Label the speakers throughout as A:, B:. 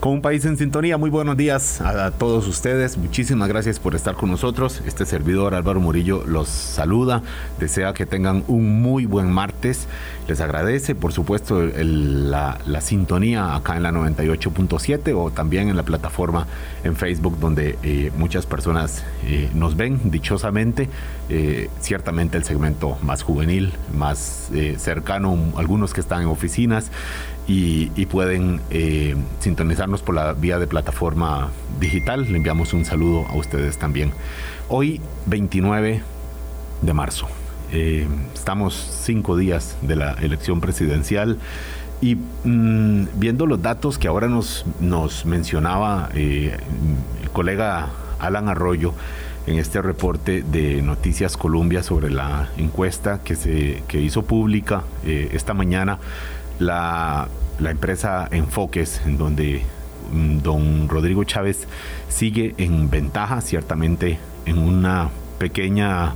A: Con un país en sintonía, muy buenos días a, todos ustedes. Muchísimas gracias por estar con nosotros. Este servidor Álvaro Murillo los saluda. Desea que tengan un muy buen martes. Les agradece, por supuesto, la, sintonía acá en la 98.7 o también en la plataforma en Facebook donde eh, muchas personas eh, nos ven dichosamente. Eh, ciertamente el segmento más juvenil, más cercano, algunos que están en oficinas y, pueden eh, sintonizarnos por la vía de plataforma digital. Le enviamos un saludo a ustedes también. Hoy, 29 de marzo. Eh, estamos cinco días de la elección presidencial y mm, viendo los datos que ahora nos, nos mencionaba eh, el colega Alan Arroyo en este reporte de Noticias Colombia sobre la encuesta que se que hizo pública esta mañana la, empresa Enfoques, en donde mm, don Rodrigo Chávez sigue en ventaja, ciertamente en una pequeña,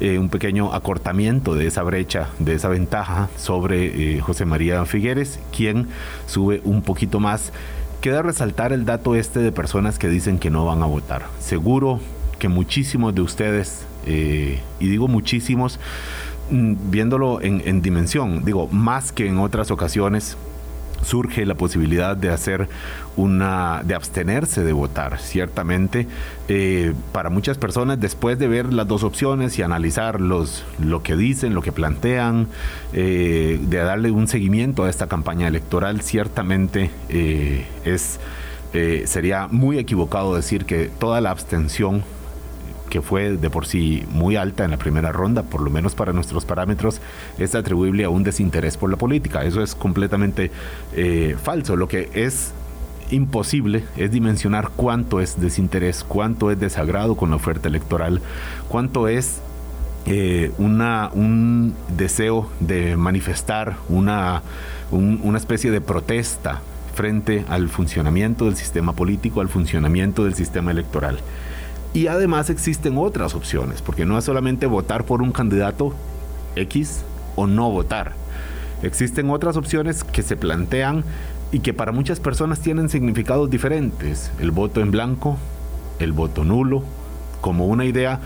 A: eh, un pequeño acortamiento de esa brecha, de esa ventaja sobre eh, José María Figueres, quien sube un poquito más. Queda resaltar el dato este de personas que dicen que no van a votar. Seguro que muchísimos de ustedes, eh, y digo muchísimos, Mm, viéndolo en, dimensión, digo, más que en otras ocasiones, surge la posibilidad de hacer una de abstenerse de votar ciertamente eh, para muchas personas después de ver las dos opciones y analizar lo que dicen lo que plantean eh, de darle un seguimiento a esta campaña electoral ciertamente eh, es sería muy equivocado decir que toda la abstención que fue de por sí muy alta en la primera ronda, por lo menos para nuestros parámetros, es atribuible a un desinterés por la política. Eso es completamente eh, falso. Lo que es imposible es dimensionar cuánto es desinterés, cuánto es desagrado con la oferta electoral, cuánto es eh, una, un deseo de manifestar una, una especie de protesta frente al funcionamiento del sistema político, al funcionamiento del sistema electoral. Y además existen otras opciones, porque no es solamente votar por un candidato X o no votar. Existen otras opciones que se plantean y que para muchas personas tienen significados diferentes. El voto en blanco, el voto nulo, como una idea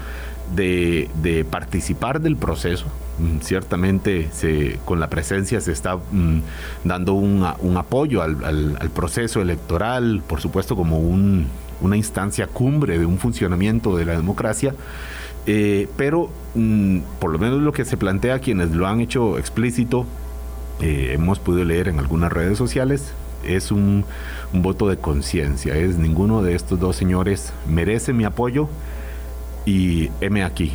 A: de, participar del proceso. Mm, ciertamente con la presencia se está mm, dando un, apoyo al, proceso electoral, por supuesto como un, una instancia cumbre de un funcionamiento de la democracia, eh, pero mm, por lo menos lo que se plantea quienes lo han hecho explícito, eh, hemos podido leer en algunas redes sociales, es un, voto de conciencia, es ninguno de estos dos señores merece mi apoyo y heme aquí,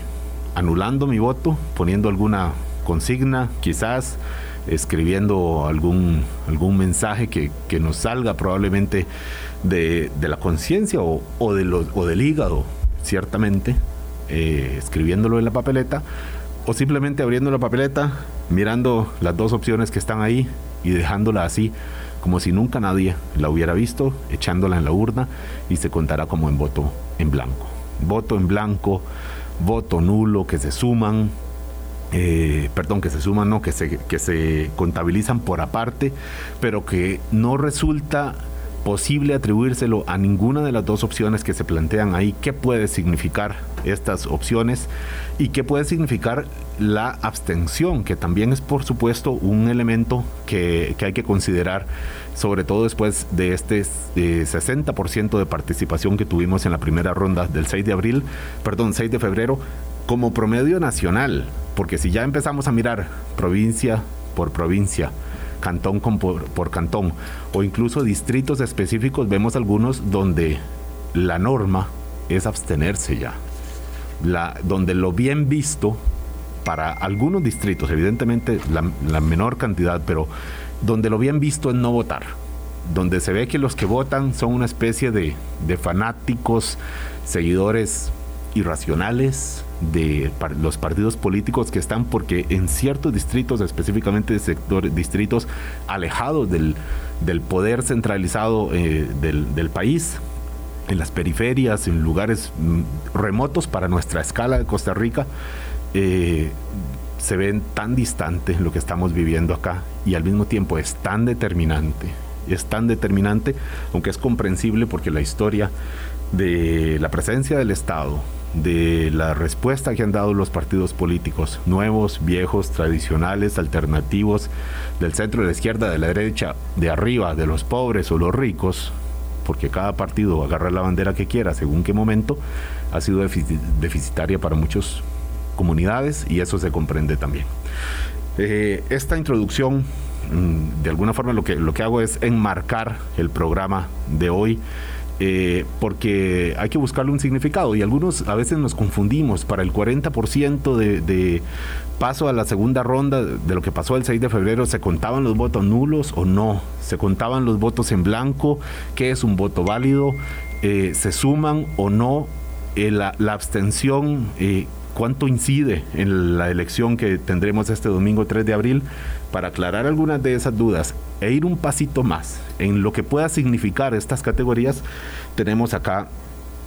A: anulando mi voto, poniendo alguna consigna, quizás escribiendo algún, algún mensaje que, que nos salga probablemente de, la conciencia o, o, de o del hígado, ciertamente, eh, escribiéndolo en la papeleta, o simplemente abriendo la papeleta, mirando las dos opciones que están ahí y dejándola así, como si nunca nadie la hubiera visto, echándola en la urna y se contará como en voto en blanco. Voto en blanco, voto nulo, que se suman, eh, perdón, que se suman, no, que se, que se contabilizan por aparte, pero que no resulta posible atribuírselo a ninguna de las dos opciones que se plantean ahí. ¿Qué puede significar estas opciones? ¿Y qué puede significar la abstención? Que también es, por supuesto, un elemento que, hay que considerar, sobre todo después de este 60% de participación que tuvimos en la primera ronda del 6 de abril, perdón, 6 de febrero, como promedio nacional. Porque si ya empezamos a mirar provincia por provincia, cantón por, cantón o incluso distritos específicos, vemos algunos donde la norma es abstenerse ya. Donde lo bien visto para algunos distritos, evidentemente la, menor cantidad, pero donde lo bien visto es no votar, donde se ve que los que votan son una especie de fanáticos, seguidores irracionales, de los partidos políticos que están porque en ciertos distritos, específicamente sectores, distritos alejados del, poder centralizado eh, del, país, en las periferias, en lugares mm, remotos para nuestra escala de Costa Rica, eh, se ven tan distante lo que estamos viviendo acá y al mismo tiempo es tan determinante, es tan determinante, aunque es comprensible porque la historia de la presencia del Estado, de la respuesta que han dado los partidos políticos, nuevos, viejos, tradicionales, alternativos, del centro, de la izquierda, de la derecha, de arriba, de los pobres o los ricos, porque cada partido agarra la bandera que quiera según qué momento, ha sido deficitaria para muchas comunidades y eso se comprende también. Eh, esta introducción, mm, de alguna forma lo que, lo que hago es enmarcar el programa de hoy eh, porque hay que buscarle un significado y algunos a veces nos confundimos. Para el 40% de, de, paso a la segunda ronda de lo que pasó el 6 de febrero, ¿se contaban los votos nulos o no? ¿Se contaban los votos en blanco? ¿Qué es un voto válido? Eh, ¿Se suman o no? Eh, la, la, abstención, ¿cuánto incide en la elección que tendremos este domingo 3 de abril? Para aclarar algunas de esas dudas e ir un pasito más en lo que pueda significar estas categorías, tenemos acá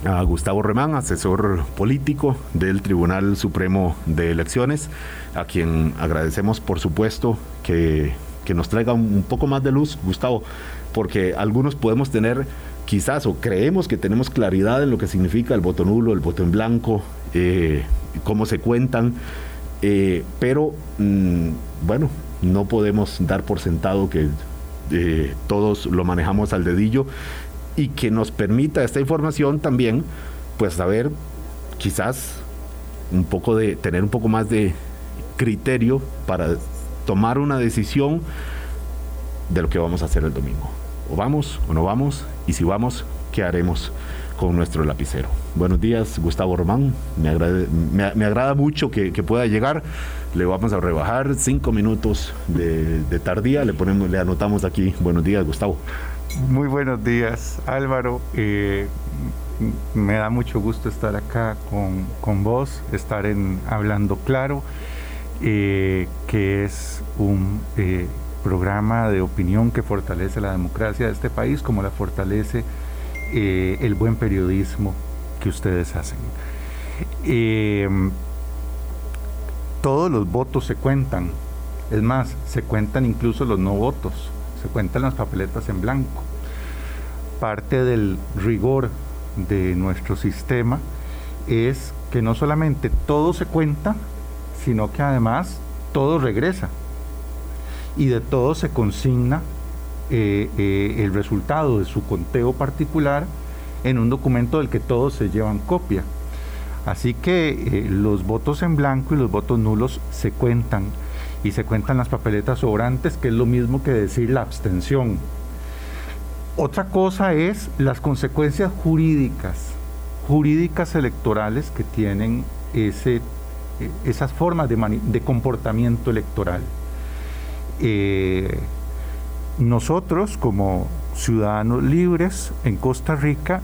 A: a Gustavo Remán, asesor político del Tribunal Supremo de Elecciones, a quien agradecemos por supuesto que, nos traiga un, poco más de luz, Gustavo, porque algunos podemos tener quizás o creemos que tenemos claridad en lo que significa el voto nulo, el voto en blanco, eh, cómo se cuentan, eh, pero mm, bueno, no podemos dar por sentado que eh, todos lo manejamos al dedillo y que nos permita esta información también, pues saber quizás un poco de, tener un poco más de criterio para tomar una decisión de lo que vamos a hacer el domingo. O vamos o no vamos, y si vamos, ¿qué haremos con nuestro lapicero? Buenos días, Gustavo Román. Me, agrada mucho que, pueda llegar. Le vamos a rebajar cinco minutos de, tardía. Le, ponemos, le anotamos aquí. Buenos días, Gustavo.
B: Muy buenos días, Álvaro. Eh, me da mucho gusto estar acá con, vos, estar en Hablando Claro, eh, que es un eh, programa de opinión que fortalece la democracia de este país, como la fortalece el buen periodismo que ustedes hacen. Em, todos los votos se cuentan, es más, se cuentan incluso los no votos, se cuentan las papeletas en blanco. Parte del rigor de nuestro sistema es que no solamente todo se cuenta, sino que además todo regresa y de todo se consigna eh, eh, el resultado de su conteo particular en un documento del que todos se llevan copia. Así que eh, los votos en blanco y los votos nulos se cuentan y se cuentan las papeletas sobrantes, que es lo mismo que decir la abstención. Otra cosa es las consecuencias jurídicas, jurídicas electorales que tienen ese, esas formas de, comportamiento electoral. Nosotros como ciudadanos libres en Costa Rica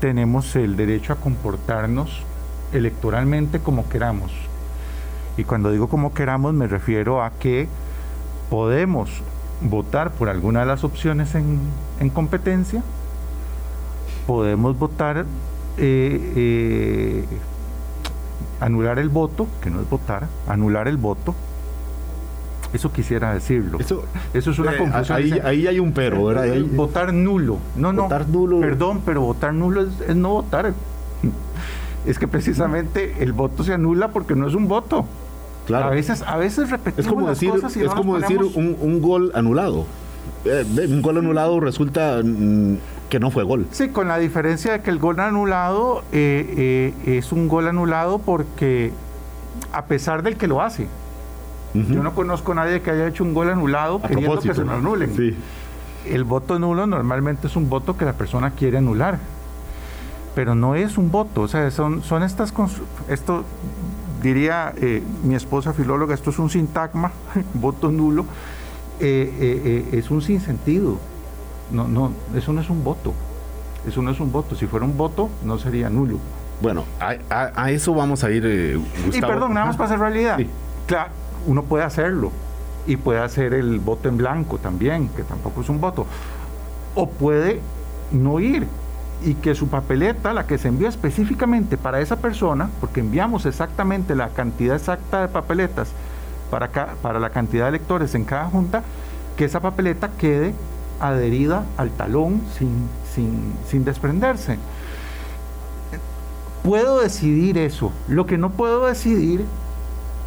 B: tenemos el derecho a comportarnos electoralmente como queramos. Y cuando digo como queramos me refiero a que podemos votar por alguna de las opciones en, competencia, podemos votar, eh, eh, anular el voto, que no es votar, anular el voto, eso quisiera decirlo.
A: Eso, eso es una eh, confusión. Ahí, hay un pero, ¿verdad?
B: Votar nulo. No, no. Votar nulo. Perdón, pero votar nulo es, no votar. Es que precisamente el voto se anula porque no es un voto. Claro. A veces, a veces repetimos
A: es como decir, cosas Es como decir un, gol anulado. Eh, un gol anulado resulta mm, que no fue gol.
B: Sí, con la diferencia de que el gol anulado eh, es un gol anulado porque a pesar del que lo hace, yo no conozco a nadie que haya hecho un gol anulado queriendo que se lo anulen. El voto nulo normalmente es un voto que la persona quiere anular, pero no es un voto. O sea, son, son estas. Esto diría eh, mi esposa filóloga, esto es un sintagma, voto nulo, eh, eh, es un sinsentido. No, no, eso no es un voto. Eso no es un voto. Si fuera un voto, no sería nulo.
A: Bueno, a, eso vamos a ir,
B: Y perdón, nada más para hacer realidad. Claro, uno puede hacerlo y puede hacer el voto en blanco también, que tampoco es un voto. O puede no ir y que su papeleta, la que se envió específicamente para esa persona, porque enviamos exactamente la cantidad exacta de papeletas para, para la cantidad de electores en cada junta, que esa papeleta quede adherida al talón sin, sin, sin desprenderse. Puedo decidir eso. Lo que no puedo decidir,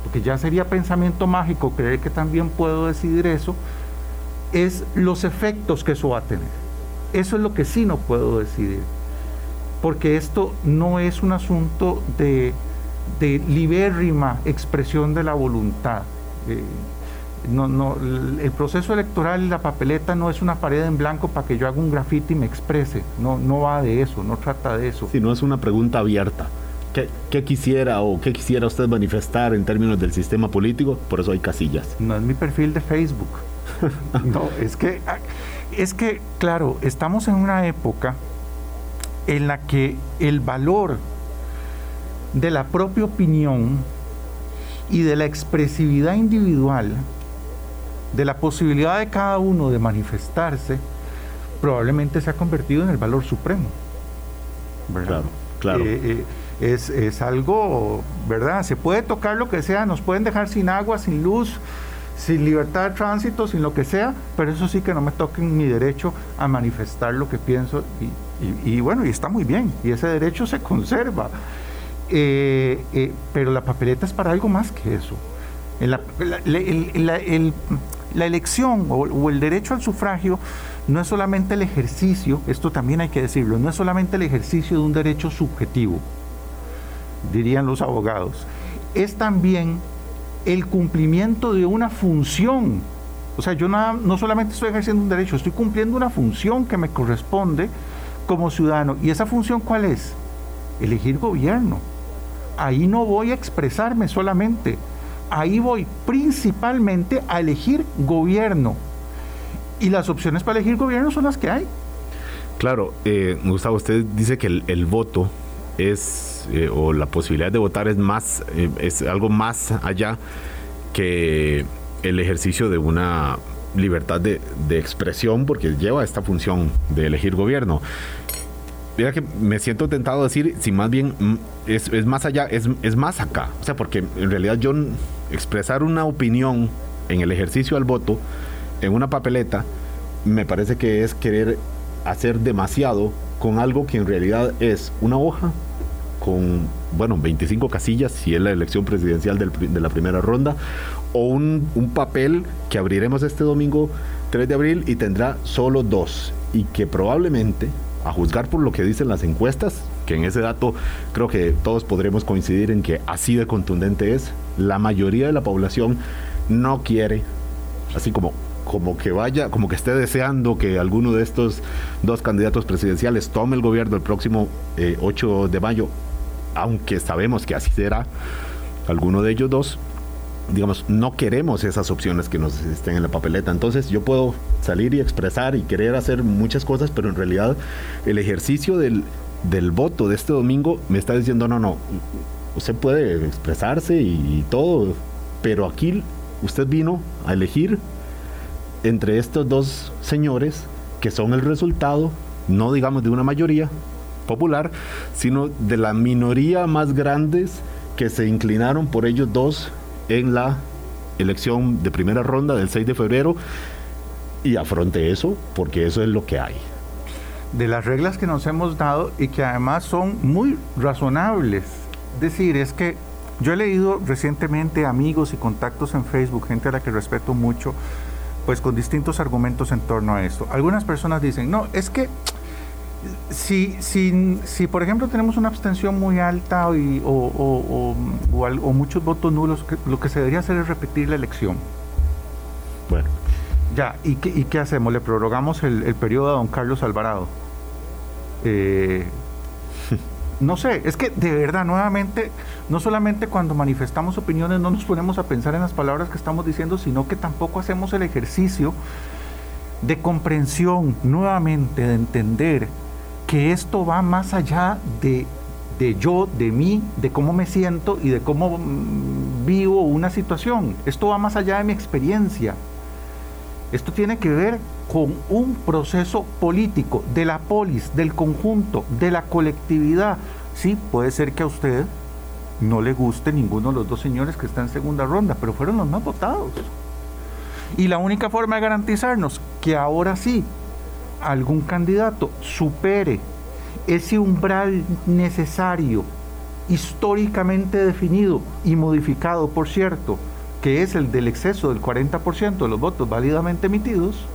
B: porque ya sería pensamiento mágico creer que también puedo decidir eso, es los efectos que eso va a tener. Eso es lo que sí no puedo decidir. Porque esto no es un asunto de, de libérrima expresión de la voluntad. Eh, el proceso electoral y la papeleta no es una pared en blanco para que yo haga un grafiti y me exprese. No, no va de eso, no trata de eso.
A: Si no es una pregunta abierta. ¿Qué, ¿Qué, quisiera o qué quisiera usted manifestar en términos del sistema político? Por eso hay casillas.
B: No es mi perfil de Facebook. no, es que ah, es que, claro, estamos en una época en la que el valor de la propia opinión y de la expresividad individual, de la posibilidad de cada uno de manifestarse, probablemente se ha convertido en el valor supremo.
A: Claro, claro.
B: Eh, eh, es, es algo, ¿verdad? Se puede tocar lo que sea, nos pueden dejar sin agua, sin luz, sin libertad de tránsito, sin lo que sea, pero eso sí que no me toquen mi derecho a manifestar lo que pienso y, bueno, y está muy bien, y ese derecho se conserva. Eh, eh, pero la papeleta es para algo más que eso. la, elección o, el derecho al sufragio no es solamente el ejercicio, esto también hay que decirlo, no es solamente el ejercicio de un derecho subjetivo, dirían los abogados, es también el cumplimiento de una función. O sea, yo no solamente estoy ejerciendo un derecho, estoy cumpliendo una función que me corresponde como ciudadano. ¿Y esa función cuál es? Elegir gobierno. Ahí no voy a expresarme solamente, ahí voy principalmente a elegir gobierno. Y las opciones para elegir gobierno son las que hay.
A: Claro, eh, Gustavo, usted dice que el voto es, eh, o la posibilidad de votar es más, eh, es algo más allá que el ejercicio de una libertad de, expresión, porque lleva esta función de elegir gobierno. Mira que me siento tentado a decir, si más bien mm, es, más allá, es, es, más acá. O sea, porque en realidad yo expresar una opinión en el ejercicio al voto, en una papeleta, me parece que es querer hacer demasiado con algo que en realidad es una hoja con, bueno, 25 casillas, si es la elección presidencial de la primera ronda, o un, papel que abriremos este domingo 3 de abril y tendrá solo dos, y que probablemente, a juzgar por lo que dicen las encuestas, que en ese dato creo que todos podremos coincidir en que así de contundente es, la mayoría de la población no quiere, así como como que vaya, como que esté deseando que alguno de estos dos candidatos presidenciales tome el gobierno el próximo 8 eh, de mayo, aunque sabemos que así será, alguno de ellos dos, digamos, no queremos esas opciones que nos estén en la papeleta. Entonces yo puedo salir y expresar y querer hacer muchas cosas, pero en realidad el ejercicio del, del voto de este domingo me está diciendo, no, no, usted puede expresarse y todo, pero aquí usted vino a elegir entre estos dos señores que son el resultado, no digamos de una mayoría popular, sino de la minoría más grandes que se inclinaron por ellos dos en la elección de primera ronda del 6 de febrero y afronte eso porque eso es lo que hay.
B: De las reglas que nos hemos dado y que además son muy razonables. Decir, es que yo he leído recientemente amigos y contactos en Facebook, gente a la que respeto mucho, pues con distintos argumentos en torno a esto. Algunas personas dicen, no, es que si, si, si por ejemplo tenemos una abstención muy alta y, o, o, muchos votos nulos, lo que se debería hacer es repetir la elección.
A: Bueno.
B: Ya, ¿y qué, y qué hacemos? Le prorrogamos el, el periodo a don Carlos Alvarado. Eh, no sé, es que de verdad, nuevamente, no solamente cuando manifestamos opiniones no nos ponemos a pensar en las palabras que estamos diciendo, sino que tampoco hacemos el ejercicio de comprensión, nuevamente, de entender que esto va más allá de, de yo, de mí, de cómo me siento y de cómo mm, vivo una situación. Esto va más allá de mi experiencia. Esto tiene que ver con un proceso político de la polis, del conjunto, de la colectividad. Sí, puede ser que a usted no le guste ninguno de los dos señores que están en segunda ronda, pero fueron los más votados. Y la única forma de garantizarnos que ahora sí algún candidato supere ese umbral necesario, históricamente definido y modificado, por cierto, que es el del exceso del 40% de los votos válidamente emitidos,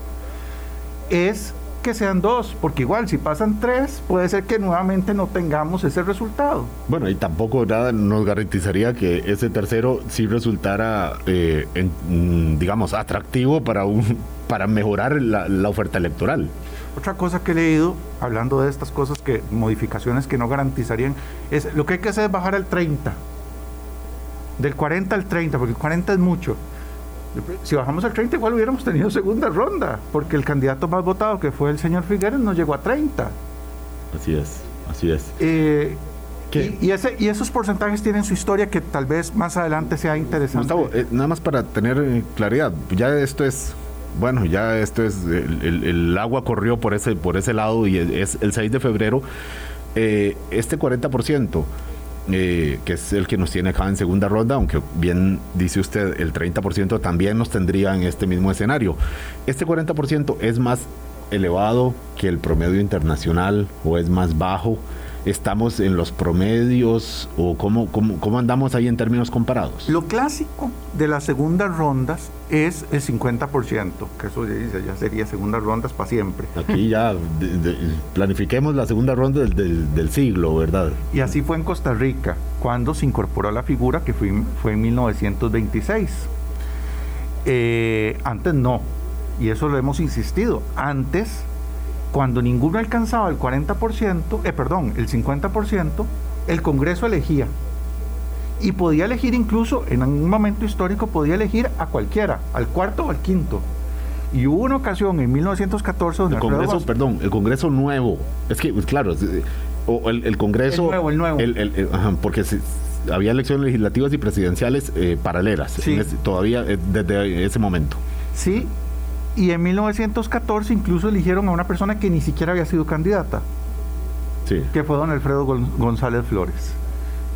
B: es que sean dos, porque igual si pasan tres, puede ser que nuevamente no tengamos ese resultado.
A: Bueno, y tampoco nada nos garantizaría que ese tercero sí resultara, eh, mm, digamos, atractivo para, un, para mejorar la, la oferta electoral.
B: Otra cosa que he leído, hablando de estas cosas que, modificaciones que no garantizarían, es lo que hay que hacer es bajar al 30. Del 40 al 30, porque el 40 es mucho. Si bajamos al 30, igual hubiéramos tenido segunda ronda, porque el candidato más votado, que fue el señor Figueres, no llegó a 30.
A: Así es, así es.
B: Eh, y, ese, y esos porcentajes tienen su historia que tal vez más adelante sea interesante.
A: Gustavo, eh, nada más para tener eh, claridad, ya esto es bueno, ya esto es, el, agua corrió por ese, por ese lado y es el 6 de febrero. Eh, este 40%, eh, que es el que nos tiene acá en segunda ronda, aunque bien dice usted, el 30% también nos tendría en este mismo escenario. Este 40% es más elevado que el promedio internacional o es más bajo estamos en los promedios o cómo, cómo, andamos ahí en términos comparados?
B: Lo clásico de las segundas rondas es el 50%, que eso ya sería segundas rondas para siempre.
A: Aquí ya planifiquemos la segunda ronda del, siglo, ¿verdad?
B: Y así fue en Costa Rica, cuando se incorporó la figura que fue, fue en 1926. Eh, antes no, y eso lo hemos insistido, antes cuando ninguno alcanzaba el 40%, eh, perdón, el 50%, el Congreso elegía. Y podía elegir incluso, en un momento histórico, podía elegir a cualquiera, al cuarto o al quinto. Y hubo una ocasión en 1914 donde...
A: El Congreso, perdón, el Congreso nuevo. Es que, pues, claro, o el, Congreso...
B: El nuevo, el nuevo.
A: porque había elecciones legislativas y presidenciales eh, paralelas, todavía eh, desde ese momento.
B: Sí, y en 1914 incluso eligieron a una persona que ni siquiera había sido candidata, que fue don Alfredo González Flores.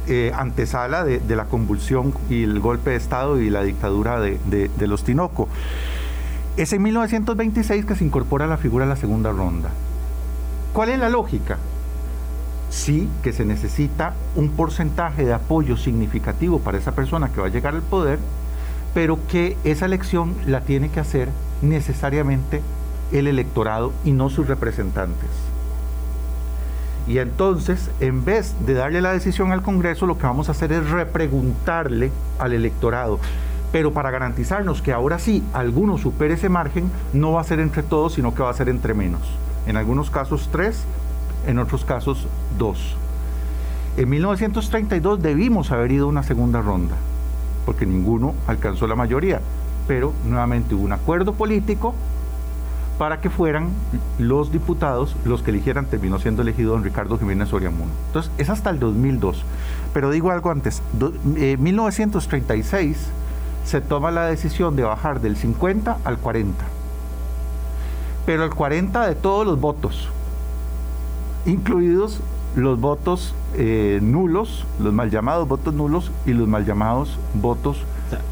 B: Eh, antesala de, la convulsión y el golpe de Estado y la dictadura de, de los Tinoco. Es en 1926 que se incorpora la figura de la segunda ronda. ¿Cuál es la lógica? Sí, que se necesita un porcentaje de apoyo significativo para esa persona que va a llegar al poder, pero que esa elección la tiene que hacer necesariamente el electorado y no sus representantes. Y entonces, en vez de darle la decisión al Congreso, lo que vamos a hacer es repreguntarle al electorado. Pero para garantizarnos que ahora sí alguno supere ese margen, no va a ser entre todos, sino que va a ser entre menos. En algunos casos tres, en otros casos dos. En 1932 debimos haber ido a una segunda ronda, porque ninguno alcanzó la mayoría pero nuevamente hubo un acuerdo político para que fueran los diputados los que eligieran, terminó siendo elegido don Ricardo Jiménez Soriamuno. Entonces, es hasta el 2002. Pero digo algo antes, en 1936 se toma la decisión de bajar del 50 al 40, pero el 40 de todos los votos, incluidos los votos eh, nulos, los mal llamados votos nulos y los mal llamados votos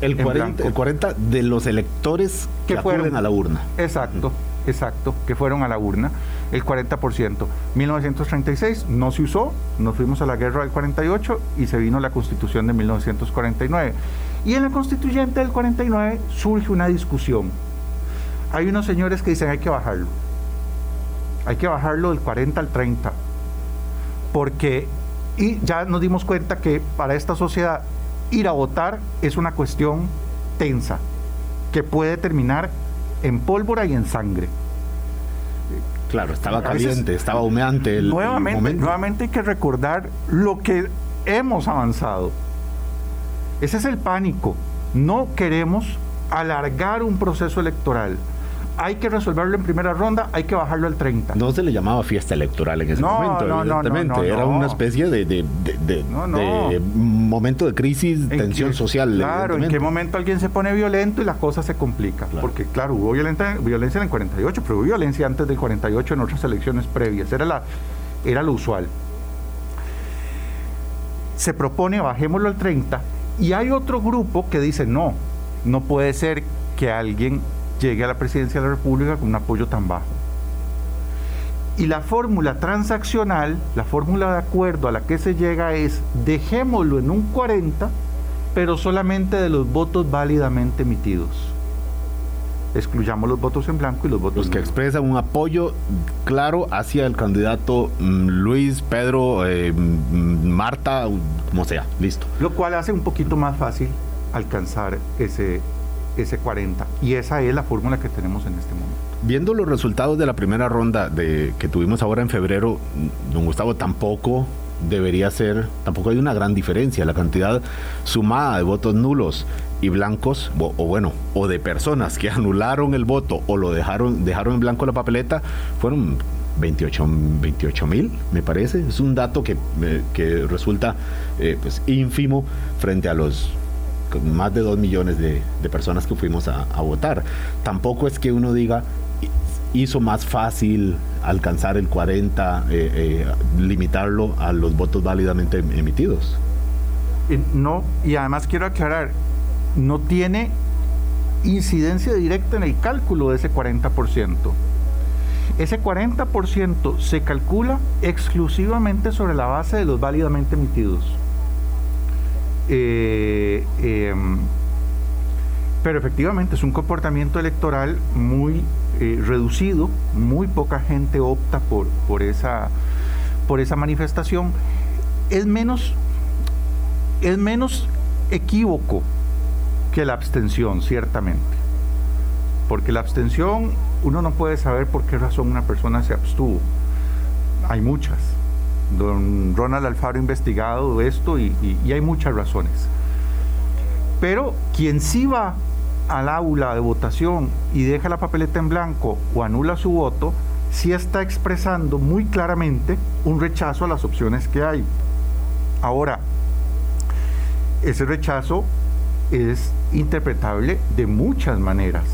A: el 40, el 40 de los electores que, fueron a la urna.
B: Exacto, exacto, que fueron a la urna, el 40%. 1936 no se usó, nos fuimos a la guerra del 48 y se vino la constitución de 1949. Y en la constituyente del 49 surge una discusión. Hay unos señores que dicen hay que bajarlo. Hay que bajarlo del 40 al 30. Porque y ya nos dimos cuenta que para esta sociedad ir a votar es una cuestión tensa, que puede terminar en pólvora y en sangre.
A: Claro, estaba caliente, estaba humeante el,
B: nuevamente, Nuevamente hay que recordar lo que hemos avanzado. Ese es el pánico. No queremos alargar un proceso electoral hay que resolverlo en primera ronda, hay que bajarlo al 30.
A: No se le llamaba fiesta electoral en ese
B: No,
A: momento,
B: no, no,
A: evidentemente.
B: no, no,
A: Era una especie de, de- de- momento de crisis,
B: ¿En
A: tensión
B: qué-
A: social.
B: Claro, en qué momento alguien se pone violento y la cosa se complica.
A: Claro.
B: Porque, claro, hubo violenta- violencia en el 48, pero hubo violencia antes del 48 en otras elecciones previas. Era, la, era lo usual. Se propone, bajémoslo al 30, y hay otro grupo que dice, no, no puede ser que alguien llegue a la presidencia de la República con un apoyo tan bajo. Y la fórmula transaccional, la fórmula de acuerdo a la que se llega es dejémoslo en un 40, pero solamente de los votos válidamente emitidos. Excluyamos los votos en blanco y los votos
A: Los que expresan un apoyo claro hacia el candidato mm, Luis, Pedro, eh, mm, Marta, como sea, listo.
B: Lo cual hace un poquito más fácil alcanzar ese, ese 40. Y esa es la fórmula que tenemos en este momento.
A: Viendo los resultados de la primera ronda de, que tuvimos ahora en febrero, don Gustavo tampoco debería ser, tampoco hay una gran diferencia. La cantidad sumada de votos nulos y blancos, o, o bueno, o de personas que anularon el voto o lo dejaron, dejaron en blanco la papeleta, fueron 28 mil, me parece. Es un dato que, eh, que resulta eh, pues, ínfimo frente a los más de 2 millones de, de personas que fuimos a, votar. Tampoco es que uno diga hizo más fácil alcanzar el 40, eh, eh, limitarlo a los votos válidamente emitidos.
B: Eh, No, y además quiero aclarar, no tiene incidencia directa en el cálculo de ese 40%. Ese 40% se calcula exclusivamente sobre la base de los válidamente emitidos. Eh, em, pero efectivamente es un comportamiento electoral muy eh, reducido, muy poca gente opta por, por, esa, por esa manifestación. Es menos, es menos equívoco que la abstención, ciertamente. Porque la abstención, uno no puede saber por qué razón una persona se abstuvo. Hay muchas. Don Ronald Alfaro ha investigado esto y, hay muchas razones. Pero quien sí va al aula de votación y deja la papeleta en blanco o anula su voto, sí está expresando muy claramente un rechazo a las opciones que hay. Ahora, ese rechazo es interpretable de muchas maneras.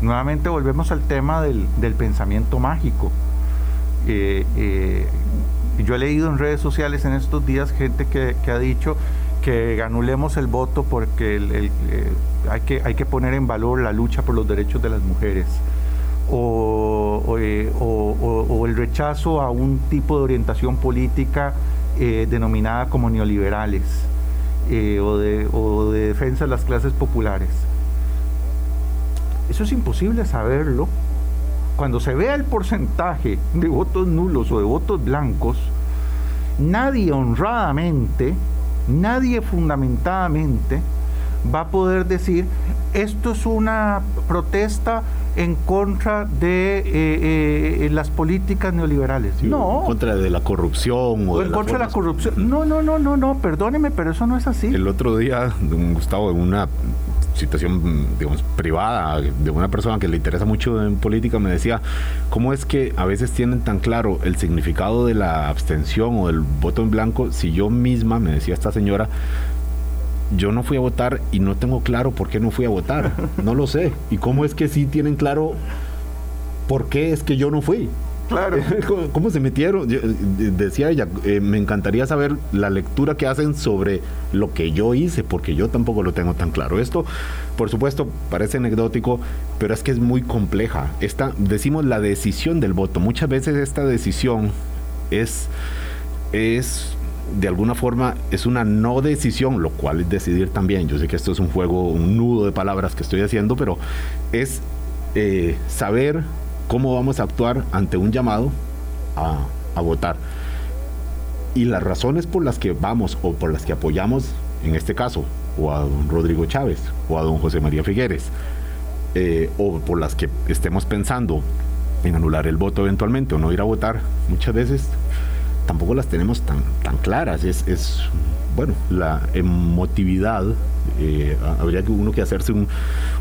B: Nuevamente volvemos al tema del, del pensamiento mágico. Eh, eh, yo he leído en redes sociales en estos días gente que, ha dicho que anulemos el voto porque eh, hay, que, hay que poner en valor la lucha por los derechos de las mujeres. O, eh, el rechazo a un tipo de orientación política eh, denominada como neoliberales o de defensa de las clases populares. Eso es imposible saberlo. Cuando se vea el porcentaje de votos nulos o de votos blancos, nadie honradamente, nadie fundamentadamente va a poder decir esto es una protesta en contra de eh, eh, las políticas neoliberales. no.
A: En contra de la corrupción o,
B: o en contra de la corrupción. No, no, no, no, no, perdóneme, pero eso no es así.
A: El otro día, don Gustavo, en una situación, digamos, privada de una persona que le interesa mucho en política, me decía, ¿cómo es que a veces tienen tan claro el significado de la abstención o del voto en blanco si yo misma, me decía esta señora, yo no fui a votar y no tengo claro por qué no fui a votar? No lo sé. ¿Y cómo es que sí tienen claro por qué es que yo no fui?
B: Claro.
A: ¿Cómo- ¿Cómo se metieron? Yo, eh, decía ella, eh, me encantaría saber la lectura que hacen sobre lo que yo hice, porque yo tampoco lo tengo tan claro. Esto, por supuesto, parece anecdótico, pero es que es muy compleja. Esta, decimos la decisión del voto. Muchas veces esta decisión es, es de alguna forma, es una no decisión, lo cual es decidir también. Yo sé que esto es un juego, un nudo de palabras que estoy haciendo, pero es eh, saber cómo vamos a actuar ante un llamado a, a votar. Y las razones por las que vamos o por las que apoyamos, en este caso, o a don Rodrigo Chávez o a don José María Figueres, eh, o por las que estemos pensando en anular el voto eventualmente o no ir a votar, muchas veces tampoco las tenemos tan, tan claras. Es, es bueno, la emotividad. Eh, habría que uno que hacerse un,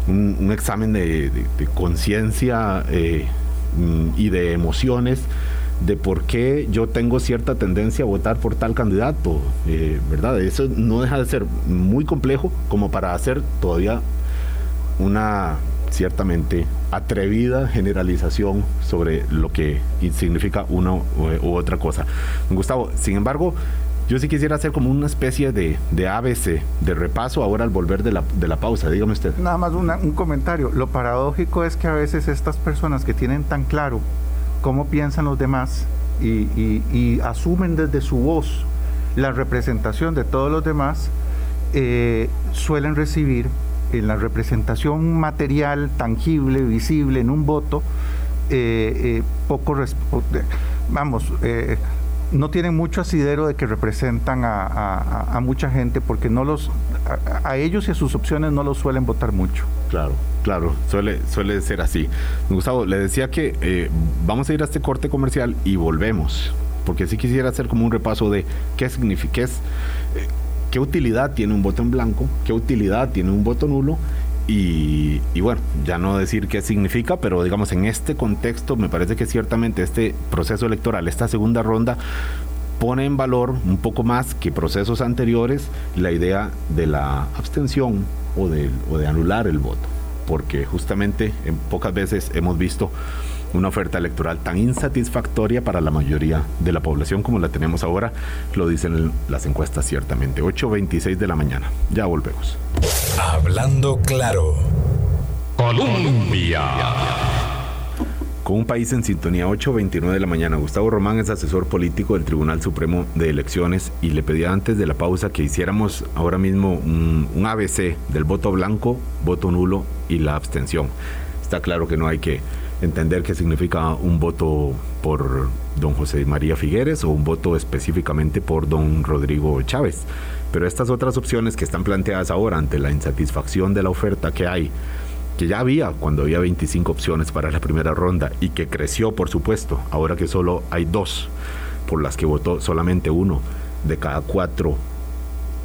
A: un, examen de, conciencia eh, y de emociones de por qué yo tengo cierta tendencia a votar por tal candidato, eh, ¿verdad? Eso no deja de ser muy complejo como para hacer todavía una ciertamente atrevida generalización sobre lo que significa una u otra cosa. Gustavo, sin embargo, yo sí quisiera hacer como una especie de, de ABC, de repaso ahora al volver de la, de la pausa. Dígame usted.
B: Nada más un comentario. Lo paradójico es que a veces estas personas que tienen tan claro cómo piensan los demás y, asumen desde su voz la representación de todos los demás, eh, suelen recibir en la representación material, tangible, visible, en un voto, eh, eh, poco, vamos, no tienen mucho asidero de que representan a, mucha gente porque no los, a, ellos y a sus opciones no los suelen votar mucho.
A: Claro, claro, suele, suele ser así. Gustavo, le decía que eh, vamos a ir a este corte comercial y volvemos, porque sí quisiera hacer como un repaso de qué significa, eh, qué utilidad tiene un voto en blanco, qué utilidad tiene un voto nulo y, bueno, ya no decir qué significa, pero digamos en este contexto me parece que ciertamente este proceso electoral, esta segunda ronda, pone en valor un poco más que procesos anteriores la idea de la abstención o de, o de anular el voto, porque justamente en pocas veces hemos visto una oferta electoral tan insatisfactoria para la mayoría de la población como la tenemos ahora, lo dicen las encuestas ciertamente. 8.26 de la mañana. Ya volvemos.
C: Hablando claro. Colombia.
A: Con un país en sintonía 8.29 de la mañana, Gustavo Román es asesor político del Tribunal Supremo de Elecciones y le pedía antes de la pausa que hiciéramos ahora mismo un, un ABC del voto blanco, voto nulo y la abstención. Está claro que no hay que entender qué significa un voto por don José María Figueres o un voto específicamente por don Rodrigo Chávez. Pero estas otras opciones que están planteadas ahora ante la insatisfacción de la oferta que hay, que ya había cuando había 25 opciones para la primera ronda y que creció, por supuesto, ahora que solo hay dos por las que votó solamente uno de cada cuatro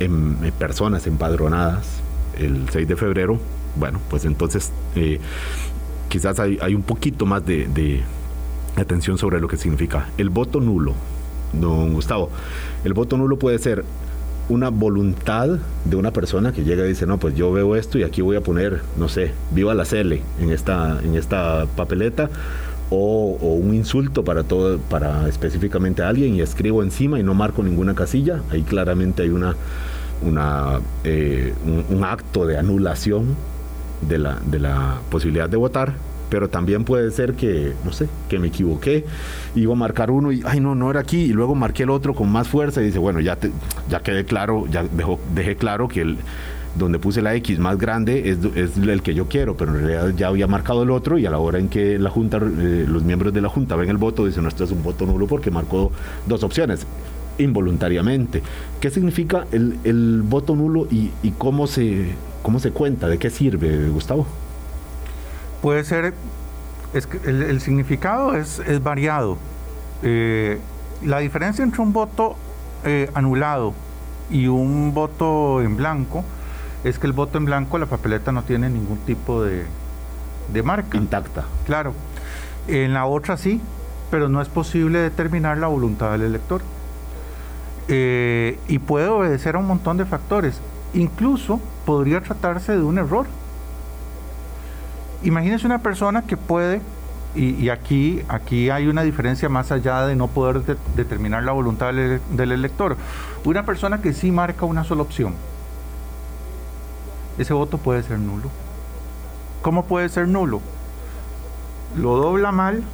A: em, eh, personas empadronadas el 6 de febrero, bueno, pues entonces eh, quizás hay, un poquito más de, atención sobre lo que significa. El voto nulo, don Gustavo, el voto nulo puede ser una voluntad de una persona que llega y dice, no, pues yo veo esto y aquí voy a poner, no sé, viva la Cele en esta, en esta papeleta, o, un insulto para todo, para específicamente a alguien y escribo encima y no marco ninguna casilla, ahí claramente hay una, una eh, un acto de anulación de la, de la posibilidad de votar, pero también puede ser que, no sé, que me equivoqué, iba a marcar uno y, ay, no, no era aquí, y luego marqué el otro con más fuerza y dice, bueno, ya, te, ya quedé claro, ya dejó, dejé claro que el, donde puse la X más grande es, es, el que yo quiero, pero en realidad ya había marcado el otro y a la hora en que la Junta, eh, los miembros de la Junta ven el voto, dicen, no, esto es un voto nulo porque marcó dos opciones involuntariamente. ¿Qué significa el, el voto nulo y, y cómo se ¿Cómo se cuenta? ¿De qué sirve, Gustavo?
B: Puede ser, es que el, significado es, variado. Eh, la diferencia entre un voto eh, anulado y un voto en blanco es que el voto en blanco, la papeleta no tiene ningún tipo de, marca.
A: Intacta.
B: Claro. En la otra sí, pero no es posible determinar la voluntad del elector. Eh, y puede obedecer a un montón de factores. Incluso podría tratarse de un error. Imagínese una persona que puede, y, aquí, aquí hay una diferencia más allá de no poder determinar la voluntad del, elector, una persona que sí marca una sola opción, ese voto puede ser nulo. ¿Cómo puede ser nulo? Lo dobla mal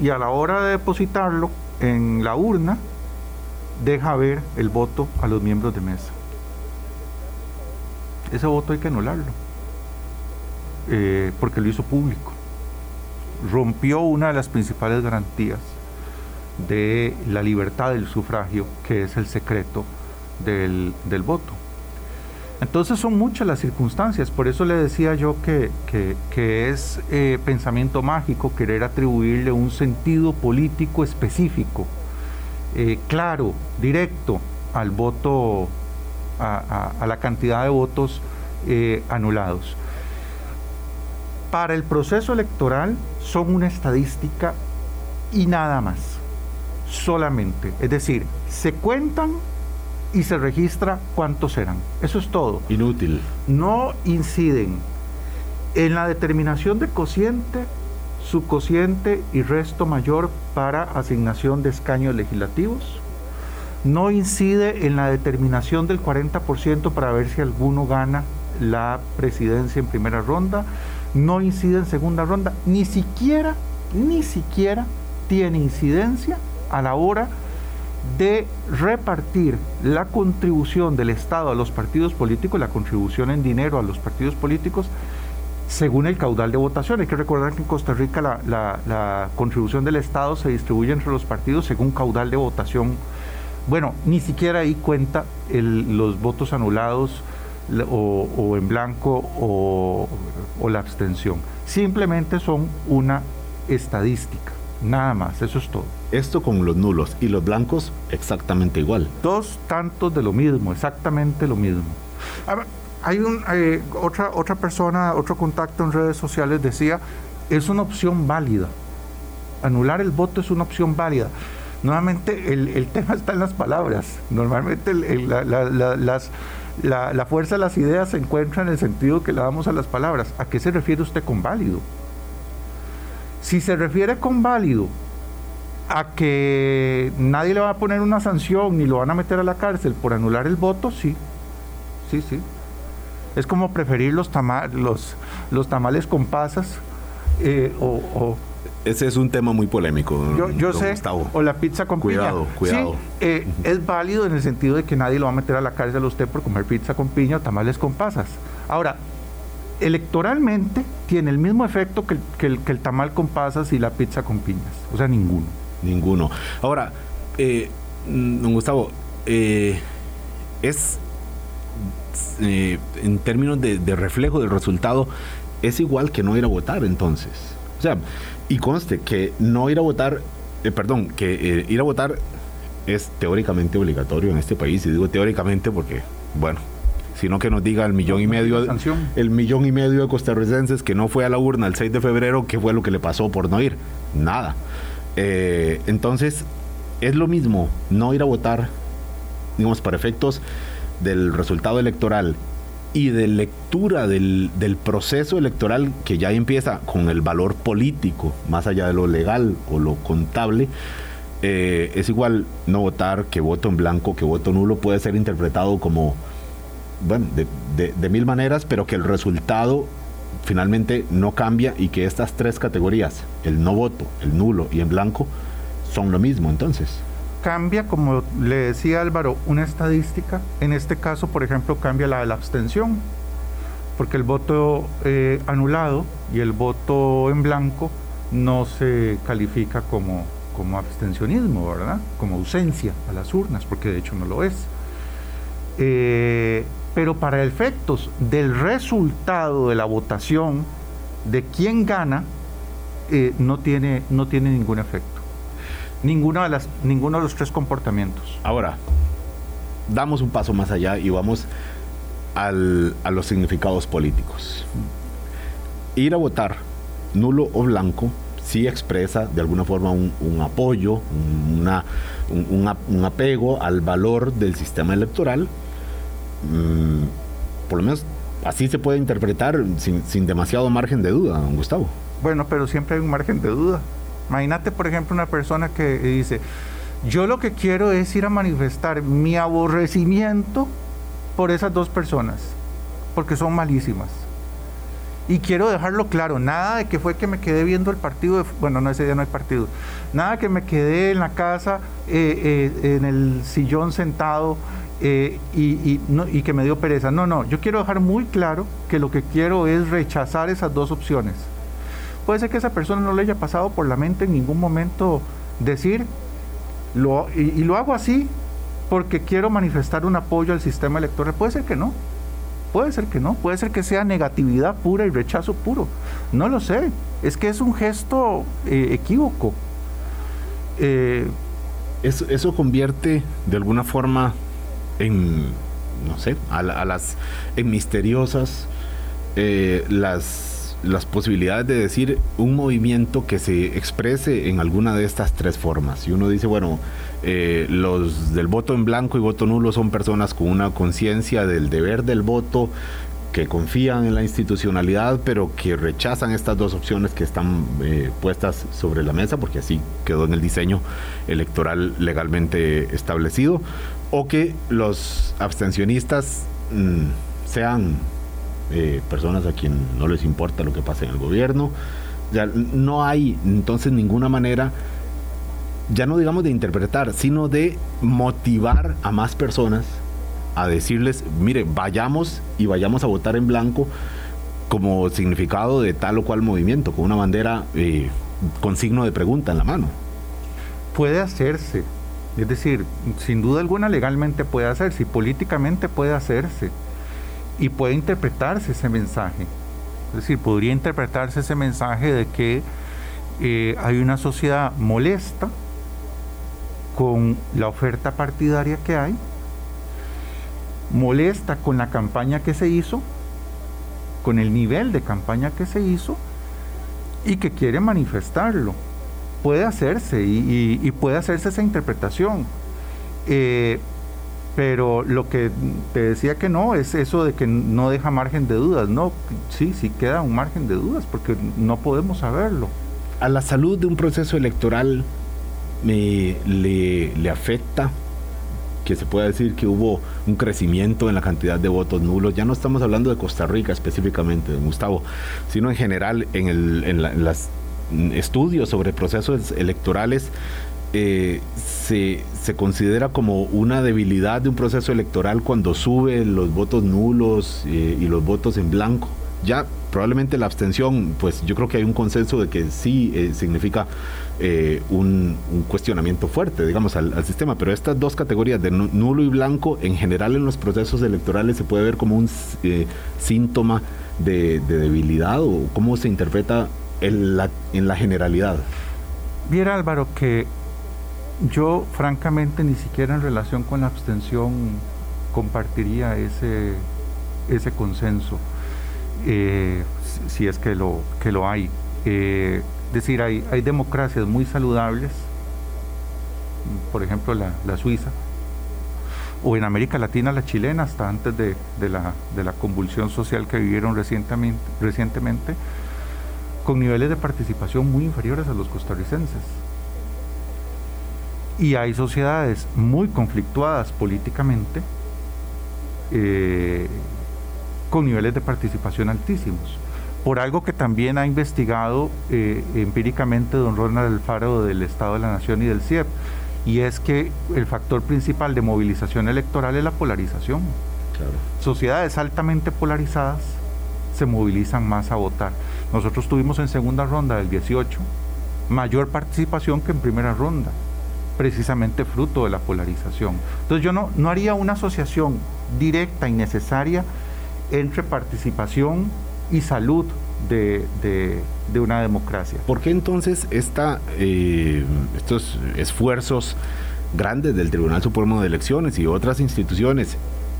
B: y a la hora de depositarlo en la urna, deja ver el voto a los miembros de mesa ese voto hay que anularlo, eh, porque lo hizo público. Rompió una de las principales garantías de la libertad del sufragio, que es el secreto del, voto. Entonces son muchas las circunstancias, por eso le decía yo que, es eh, pensamiento mágico querer atribuirle un sentido político específico eh, claro, directo al voto, a, la cantidad de votos eh, anulados. Para el proceso electoral son una estadística y nada más, solamente. Es decir, se cuentan y se registra cuántos serán. Eso es todo.
A: Inútil.
B: No inciden en la determinación de cociente, subcociente y resto mayor para asignación de escaños legislativos. No incide en la determinación del 40% para ver si alguno gana la presidencia en primera ronda. No incide en segunda ronda. Ni siquiera, ni siquiera tiene incidencia a la hora de repartir la contribución del Estado a los partidos políticos, la contribución en dinero a los partidos políticos, según el caudal de votación. Hay que recordar que en Costa Rica la, contribución del Estado se distribuye entre los partidos según caudal de votación. Bueno, ni siquiera ahí cuenta los votos anulados o, en blanco o la abstención. Simplemente son una estadística. Nada más, eso es todo.
A: Esto con los nulos y los blancos exactamente igual.
B: Dos tantos de lo mismo, exactamente lo mismo. hay un, eh, otra, otra persona, otro contacto en redes sociales decía, es una opción válida. Anular el voto es una opción válida. Nuevamente, el, tema está en las palabras. Normalmente la, las, la, fuerza de las ideas se encuentra en el sentido que le damos a las palabras. ¿A qué se refiere usted con válido? Si se refiere con válido a que nadie le va a poner una sanción ni lo van a meter a la cárcel por anular el voto, sí. Sí, sí. Es como preferir los, los, los tamales con pasas eh, o,
A: Ese es un tema muy polémico.
B: Yo, sé. O la pizza con
A: cuidado,
B: piña.
A: Cuidado,
B: eh, Es válido en el sentido de que nadie lo va a meter a la cárcel a usted por comer pizza con piña o tamales con pasas. Ahora, electoralmente tiene el mismo efecto que el, que, el, tamal con pasas y la pizza con piñas. O sea, ninguno.
A: Ninguno. Ahora, eh, don Gustavo, eh, es eh, en términos de, reflejo del resultado, es igual que no ir a votar entonces. O sea, y conste que no ir a votar, perdón, que ir a votar es teóricamente obligatorio en este país. Y digo teóricamente porque, bueno, sino que nos diga el millón y medio el millón y medio de costarricenses que no fue a la urna el 6 de febrero, qué fue lo que le pasó por no ir. Nada. Eh, entonces, es lo mismo no ir a votar, digamos, para efectos del resultado electoral y de lectura del, proceso electoral que ya empieza con el valor político, más allá de lo legal o lo contable, eh, es igual no votar que voto en blanco, que voto nulo puede ser interpretado como bueno, de, mil maneras, pero que el resultado finalmente no cambia y que estas tres categorías, el no voto, el nulo y en blanco, son lo mismo entonces.
B: Cambia, como le decía Álvaro, una estadística. En este caso, por ejemplo, cambia la de la abstención, porque el voto eh, anulado y el voto en blanco no se califica como, como abstencionismo, ¿verdad? Como ausencia a las urnas, porque de hecho no lo es. Eh, pero para efectos del resultado de la votación, de quién gana, eh, no, tiene, no tiene ningún efecto. Ninguna de las, ninguno de los tres comportamientos.
A: Ahora, damos un paso más allá y vamos a los significados políticos. Ir a votar, nulo o blanco, sí expresa de alguna forma un, apoyo, un apego al valor del sistema electoral Mm, por lo menos así se puede interpretar sin, demasiado margen de duda, don Gustavo.
B: Bueno, pero siempre hay un margen de duda. Imagínate, por ejemplo, una persona que dice, yo lo que quiero es ir a manifestar mi aborrecimiento por esas dos personas, porque son malísimas. Y quiero dejarlo claro, nada de que fue que me quedé viendo el partido, bueno, no, ese día no hay partido, nada que me quedé en la casa, eh, eh, en el sillón sentado, eh, y, que me dio pereza. No, no, yo quiero dejar muy claro que lo que quiero es rechazar esas dos opciones. Puede ser que esa persona no le haya pasado por la mente en ningún momento decir, lo, y, lo hago así porque quiero manifestar un apoyo al sistema electoral. Puede ser que no. Puede ser que no, puede ser que sea negatividad pura y rechazo puro. No lo sé. Es que es un gesto eh, equívoco. Eh,
A: eso, eso convierte de alguna forma en, no sé, a, las en misteriosas eh, las, las posibilidades de decir un movimiento que se exprese en alguna de estas tres formas. Y uno dice, bueno, eh, los del voto en blanco y voto nulo son personas con una conciencia del deber del voto, que confían en la institucionalidad, pero que rechazan estas dos opciones que están eh, puestas sobre la mesa, porque así quedó en el diseño electoral legalmente establecido, o que los abstencionistas mm, sean eh, personas a quien no les importa lo que pasa en el gobierno. Ya no hay entonces ninguna manera, ya no digamos de interpretar, sino de motivar a más personas a decirles, mire, vayamos y vayamos a votar en blanco como significado de tal o cual movimiento, con una bandera eh, con signo de pregunta en la mano.
B: Puede hacerse, es decir, sin duda alguna legalmente puede hacerse y políticamente puede hacerse y puede interpretarse ese mensaje. Es decir, podría interpretarse ese mensaje de que eh, hay una sociedad molesta con la oferta partidaria que hay molesta con la campaña que se hizo, con el nivel de campaña que se hizo y que quiere manifestarlo. Puede hacerse y, puede hacerse esa interpretación. Eh, pero lo que te decía que no es eso de que no deja margen de dudas. No, sí, sí queda un margen de dudas porque no podemos saberlo.
A: A la salud de un proceso electoral le, le afecta que se pueda decir que hubo un crecimiento en la cantidad de votos nulos. Ya no estamos hablando de Costa Rica específicamente, Gustavo, sino en general en, el, en, los estudios sobre procesos electorales. Eh, se, se, considera como una debilidad de un proceso electoral cuando sube los votos nulos eh, y los votos en blanco. Ya probablemente la abstención, pues yo creo que hay un consenso de que sí eh, significa eh, un, cuestionamiento fuerte, digamos, al, sistema. Pero estas dos categorías de nulo y blanco, en general en los procesos electorales se puede ver como un eh, síntoma de, debilidad o cómo se interpreta en la, en la generalidad.
B: Viera Álvaro que yo francamente ni siquiera en relación con la abstención compartiría ese, ese consenso, eh, si es que lo, que lo hay. Es decir, hay, hay democracias muy saludables, por ejemplo la, Suiza, o en América Latina la chilena, hasta antes de, la, convulsión social que vivieron recientemente, con niveles de participación muy inferiores a los costarricenses. Y hay sociedades muy conflictuadas políticamente, eh, con niveles de participación altísimos por algo que también ha investigado eh, empíricamente don Ronald Alfaro del Estado de la Nación y del CIEP, y es que el factor principal de movilización electoral es la polarización. Sociedades altamente polarizadas se movilizan más a votar. Nosotros tuvimos en segunda ronda del 18 mayor participación que en primera ronda, precisamente fruto de la polarización. Entonces yo no, no haría una asociación directa y necesaria entre participación y salud de, una democracia.
A: ¿Por qué entonces esta, eh, estos esfuerzos grandes del Tribunal Supremo de Elecciones y otras instituciones,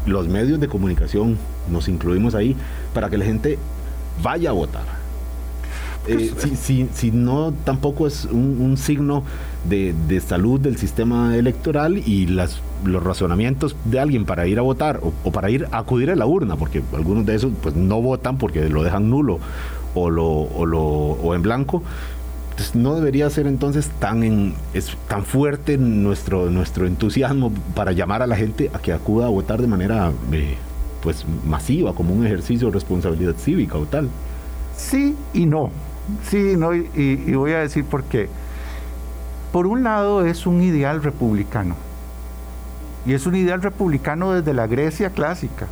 A: los medios de comunicación, nos incluimos ahí, para que la gente vaya a votar? Eh, si, no, tampoco es un, signo de, salud del sistema electoral y las, los razonamientos de alguien para ir a votar o, para ir a acudir a la urna, porque algunos de esos pues no votan porque lo dejan nulo o, lo, o, lo, o en blanco. Entonces, no debería ser entonces tan, en, es, tan fuerte nuestro, nuestro entusiasmo para llamar a la gente a que acuda a votar de manera eh, pues masiva, como un ejercicio de responsabilidad cívica o tal.
B: Sí y no. Sí, no, y, voy a decir por qué. Por un lado es un ideal republicano, y es un ideal republicano desde la Grecia clásica.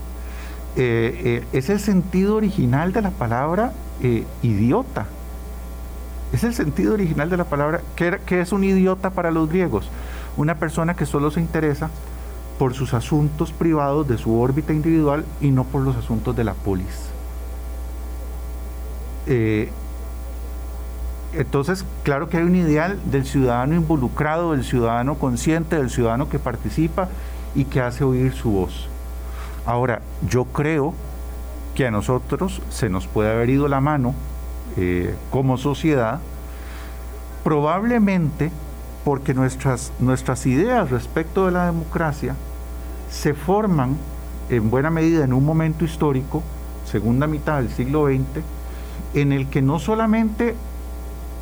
B: Eh, eh, es el sentido original de la palabra eh, idiota. Es el sentido original de la palabra. ¿Qué, ¿Qué es un idiota para los griegos? Una persona que solo se interesa por sus asuntos privados de su órbita individual y no por los asuntos de la polis entonces, claro que hay un ideal del ciudadano involucrado, del ciudadano consciente, del ciudadano que participa y que hace oír su voz. Ahora, yo creo que a nosotros se nos puede haber ido la mano eh, como sociedad, probablemente porque nuestras, nuestras ideas respecto de la democracia se forman en buena medida en un momento histórico, segunda mitad del siglo XX, en el que no solamente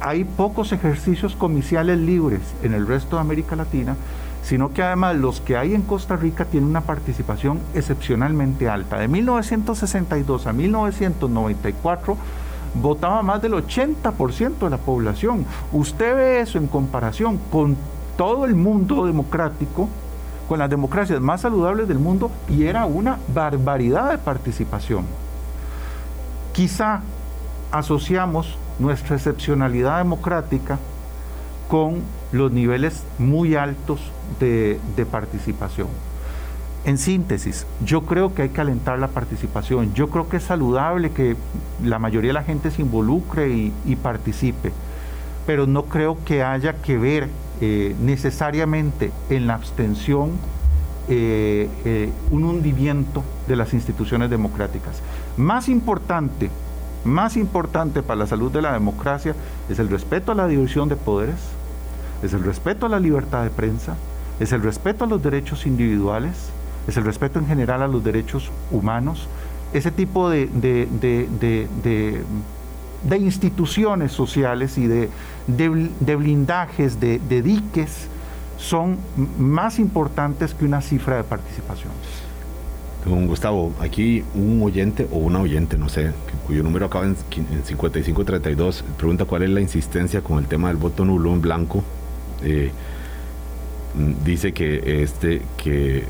B: hay pocos ejercicios comiciales libres en el resto de América Latina, sino que además los que hay en Costa Rica tienen una participación excepcionalmente alta. De 1962 a 1994 votaba más del 80% de la población. Usted ve eso en comparación con todo el mundo democrático, con las democracias más saludables del mundo, y era una barbaridad de participación. Quizá asociamos nuestra excepcionalidad democrática con los niveles muy altos de, participación. En síntesis, yo creo que hay que alentar la participación, yo creo que es saludable que la mayoría de la gente se involucre y, participe, pero no creo que haya que ver eh, necesariamente en la abstención eh, eh, un hundimiento de las instituciones democráticas. Más importante más importante para la salud de la democracia es el respeto a la división de poderes, es el respeto a la libertad de prensa, es el respeto a los derechos individuales, es el respeto en general a los derechos humanos, ese tipo de, de, instituciones sociales y de, blindajes, de diques, son más importantes que una cifra de participación.
A: Don Gustavo, aquí un oyente o una oyente, no sé, cuyo número acaba en, 5532, pregunta cuál es la insistencia con el tema del voto nulo en blanco. Eh, mm, dice que este, que,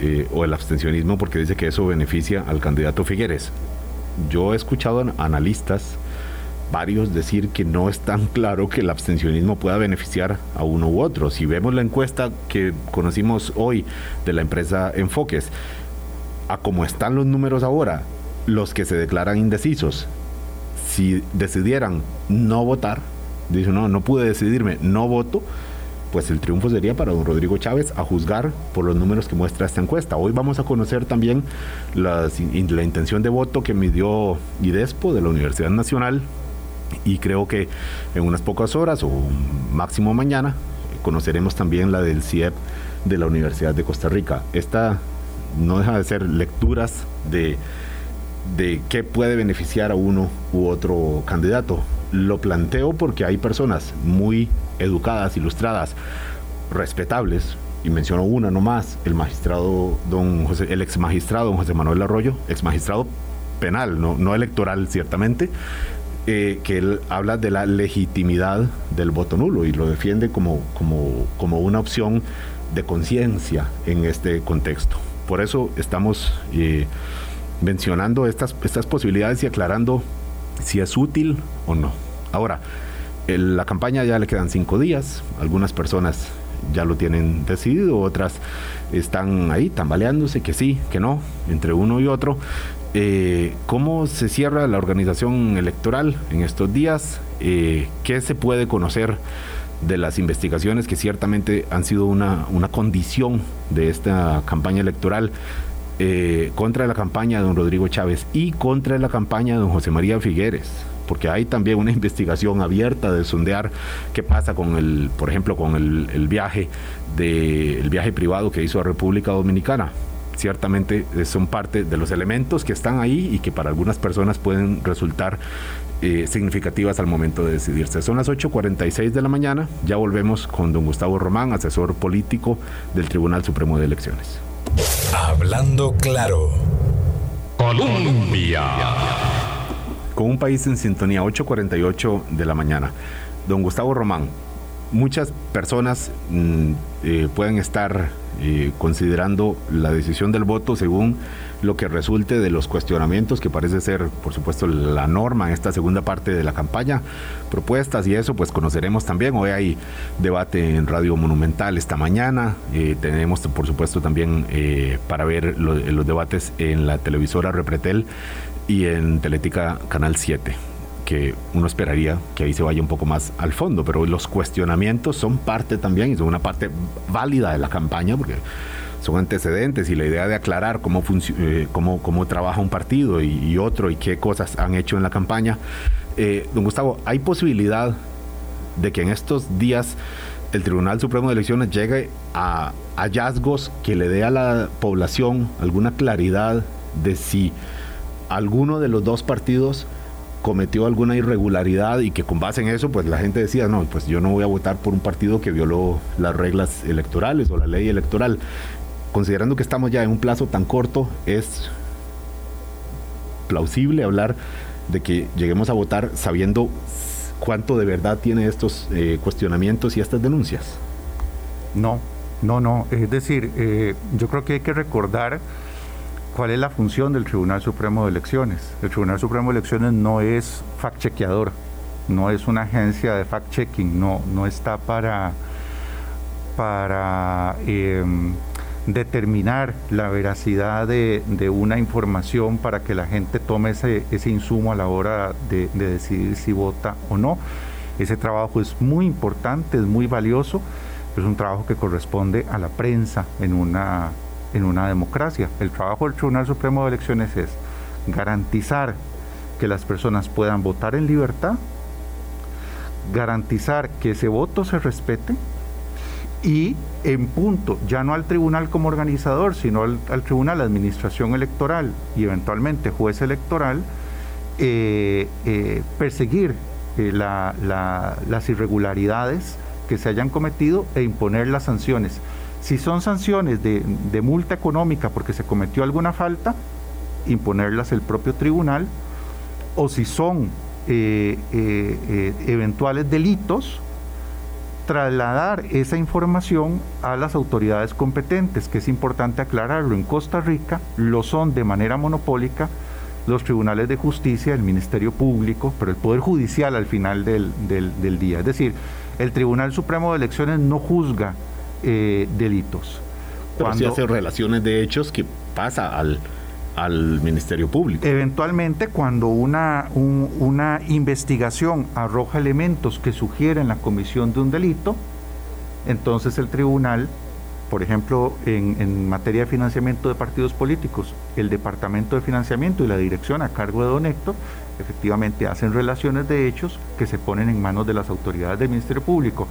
A: eh, o el abstencionismo, porque dice que eso beneficia al candidato Figueres. Yo he escuchado analistas varios decir que no es tan claro que el abstencionismo pueda beneficiar a uno u otro. Si vemos la encuesta que conocimos hoy de la empresa Enfoques, a como están los números ahora, los que se declaran indecisos, si decidieran no votar, dicen, no, no pude decidirme, no voto, pues el triunfo sería para don Rodrigo Chávez a juzgar por los números que muestra esta encuesta. Hoy vamos a conocer también la intención de voto que midió IDESPO de la Universidad Nacional y creo que en unas pocas horas o máximo mañana conoceremos también la del CIEP de la Universidad de Costa Rica. Esta no deja de ser lecturas de, de qué puede beneficiar a uno u otro candidato. Lo planteo porque hay personas muy educadas, ilustradas, respetables, y menciono una nomás, el magistrado don José, el ex magistrado don José Manuel Arroyo, ex magistrado penal, no, no electoral ciertamente, eh, que él habla de la legitimidad del voto nulo y lo defiende como, como, como una opción de conciencia en este contexto. Por eso estamos eh, mencionando estas, posibilidades y aclarando si es útil o no. Ahora, la campaña ya le quedan cinco días, algunas personas ya lo tienen decidido, otras están ahí tambaleándose, que sí, que no, entre uno y otro. Eh, ¿Cómo se cierra la organización electoral en estos días? Eh, ¿Qué se puede conocer de las investigaciones que ciertamente han sido una, una condición de esta campaña electoral eh, contra la campaña de don Rodrigo Chávez y contra la campaña de don José María Figueres? porque hay también una investigación abierta de sondear qué pasa con el, por ejemplo, con el, viaje de el viaje privado que hizo a República Dominicana. Ciertamente eh, son parte de los elementos que están ahí y que para algunas personas pueden resultar eh, significativas al momento de decidirse. Son las 8.46 de la mañana, ya volvemos con don Gustavo Román, asesor político del Tribunal Supremo de Elecciones.
C: Hablando claro. Colombia.
A: Con un país en sintonía, 8.48 de la mañana. Don Gustavo Román, muchas personas mm, eh, pueden estar eh, considerando la decisión del voto según lo que resulte de los cuestionamientos, que parece ser, por supuesto, la norma en esta segunda parte de la campaña, propuestas y eso, pues conoceremos también. Hoy hay debate en Radio Monumental esta mañana. Eh, tenemos, por supuesto, también eh, para ver los debates en la televisora Repretel y en Teletica Canal 7 uno esperaría que ahí se vaya un poco más al fondo, pero los cuestionamientos son parte también y son una parte válida de la campaña porque son antecedentes y la idea de aclarar cómo, eh, cómo, cómo trabaja un partido y, otro y qué cosas han hecho en la campaña. Eh, don Gustavo, ¿hay posibilidad de que en estos días el Tribunal Supremo de Elecciones llegue a hallazgos que le dé a la población alguna claridad de si alguno de los dos partidos cometió alguna irregularidad y que con base en eso pues la gente decía, no, pues yo no voy a votar por un partido que violó las reglas electorales o la ley electoral. Considerando que estamos ya en un plazo tan corto, es plausible hablar de que lleguemos a votar sabiendo cuánto de verdad tiene estos eh, cuestionamientos y estas denuncias.
B: No, no, no. Es decir, eh, yo creo que hay que recordar cuál es la función del Tribunal Supremo de Elecciones. El Tribunal Supremo de Elecciones no es fact-chequeador, no es una agencia de fact-checking, no, no está para, para em, determinar la veracidad de, una información para que la gente tome ese, ese insumo a la hora de, de decidir si vota o no. Ese trabajo es muy importante, es muy valioso, pero es un trabajo que corresponde a la prensa en una en una democracia. El trabajo del Tribunal Supremo de Elecciones es garantizar que las personas puedan votar en libertad, garantizar que ese voto se respete y en punto, ya no al tribunal como organizador, sino al, tribunal, administración electoral y eventualmente juez electoral, eh, eh, perseguir eh, las irregularidades que se hayan cometido e imponer las sanciones si son sanciones de, multa económica porque se cometió alguna falta, imponerlas el propio tribunal, o si son eh, eh, eh, eventuales delitos, trasladar esa información a las autoridades competentes, que es importante aclararlo. En Costa Rica lo son de manera monopólica los tribunales de justicia, el Ministerio Público, pero el Poder Judicial al final del, del día. Es decir, el Tribunal Supremo de Elecciones no juzga eh, delitos.
A: Pero Cuando, hace relaciones de hechos que pasa al, al Ministerio Público.
B: Eventualmente, cuando una, una investigación arroja elementos que sugieren la comisión de un delito, entonces el tribunal, por ejemplo, en, en, materia de financiamiento de partidos políticos, el Departamento de Financiamiento y la dirección a cargo de Don Héctor, efectivamente hacen relaciones de hechos que se ponen en manos de las autoridades del Ministerio Público.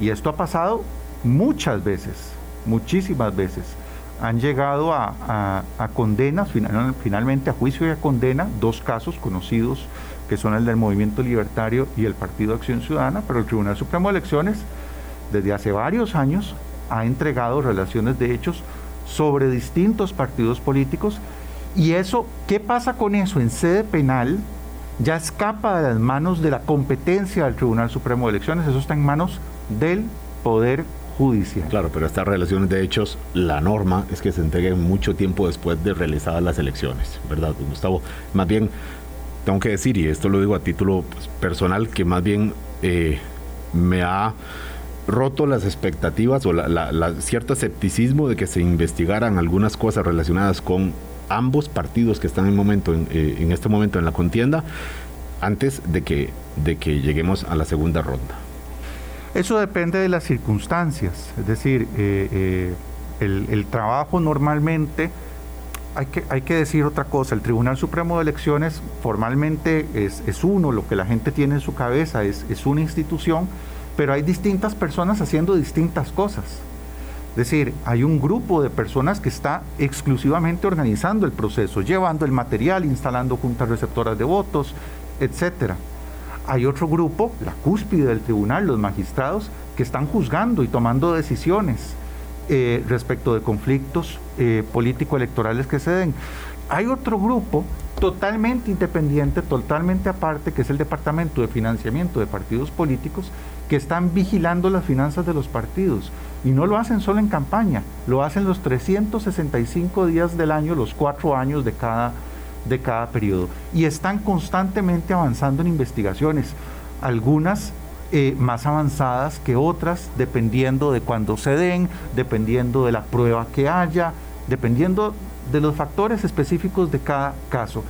B: Y esto ha pasado muchas veces, muchísimas veces, han llegado a, condenas, finalmente a juicio y a condena, dos casos conocidos que son el del Movimiento Libertario y el Partido Acción Ciudadana, pero el Tribunal Supremo de Elecciones desde hace varios años ha entregado relaciones de hechos sobre distintos partidos políticos y eso, ¿qué pasa con eso en sede penal? Ya escapa de las manos de la competencia del Tribunal Supremo de Elecciones, eso está en manos del Poder judicial.
A: Claro, pero estas relaciones de hechos, la norma es que se entreguen mucho tiempo después de realizadas las elecciones, ¿verdad, Gustavo? Más bien, tengo que decir, y esto lo digo a título pues, personal, que más bien eh, me ha roto las expectativas o la, cierto escepticismo de que se investigaran algunas cosas relacionadas con ambos partidos que están en, momento, en, eh, en este momento en la contienda antes de que, de que lleguemos a la segunda ronda.
B: Eso depende de las circunstancias, es decir, eh, eh, el, trabajo normalmente, hay que, hay que decir otra cosa, el Tribunal Supremo de Elecciones formalmente es, uno, lo que la gente tiene en su cabeza es, es una institución, pero hay distintas personas haciendo distintas cosas. Es decir, hay un grupo de personas que está exclusivamente organizando el proceso, llevando el material, instalando juntas receptoras de votos, etcétera hay otro grupo, la cúspide del tribunal, los magistrados, que están juzgando y tomando decisiones eh, respecto de conflictos eh, político-electorales que se den. Hay otro grupo totalmente independiente, totalmente aparte, que es el Departamento de Financiamiento de Partidos Políticos, que están vigilando las finanzas de los partidos. Y no lo hacen solo en campaña, lo hacen los 365 días del año, los cuatro años de cada de cada periodo y están constantemente avanzando en investigaciones, algunas eh, más avanzadas que otras, dependiendo de cuándo se den, dependiendo de la prueba que haya, dependiendo de los factores específicos de cada caso.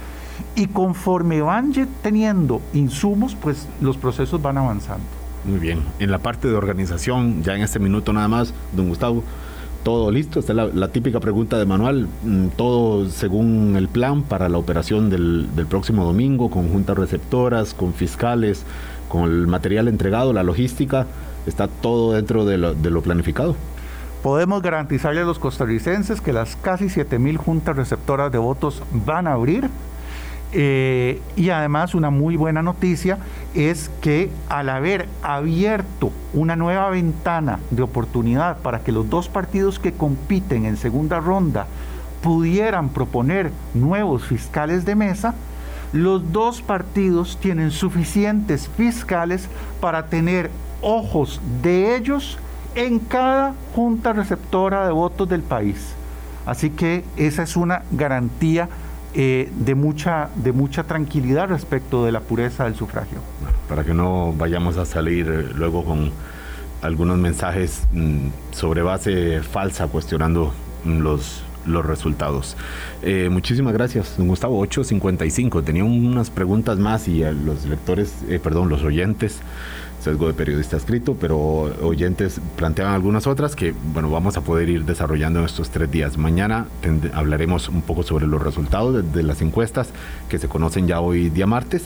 B: Y conforme van teniendo insumos, pues los procesos van avanzando.
A: Muy bien. En la parte de organización, ya en este minuto nada más, don Gustavo, todo listo. Esta es la, típica pregunta de manual. Mm, todo según el plan para la operación del, próximo domingo, con juntas receptoras, con fiscales, con el material entregado, la logística. Está todo dentro de lo, planificado.
B: Podemos garantizarle a los costarricenses que las casi 7.000 juntas receptoras de votos van a abrir eh, y además una muy buena noticia es que al haber abierto una nueva ventana de oportunidad para que los dos partidos que compiten en segunda ronda pudieran proponer nuevos fiscales de mesa, los dos partidos tienen suficientes fiscales para tener ojos de ellos en cada junta receptora de votos del país. Así que esa es una garantía eh, de, mucha, de mucha tranquilidad respecto de la pureza del sufragio.
A: Para que no vayamos a salir eh, luego con algunos mensajes mm, sobre base falsa cuestionando mm, los, los resultados. Eh, muchísimas gracias, don Gustavo. 855. Tenía unas preguntas más y a los lectores, perdón, los oyentes sesgo de periodista escrito, pero oyentes planteaban algunas otras que, bueno, vamos a poder ir desarrollando en estos tres días. Mañana hablaremos un poco sobre los resultados de, las encuestas que se conocen ya hoy día martes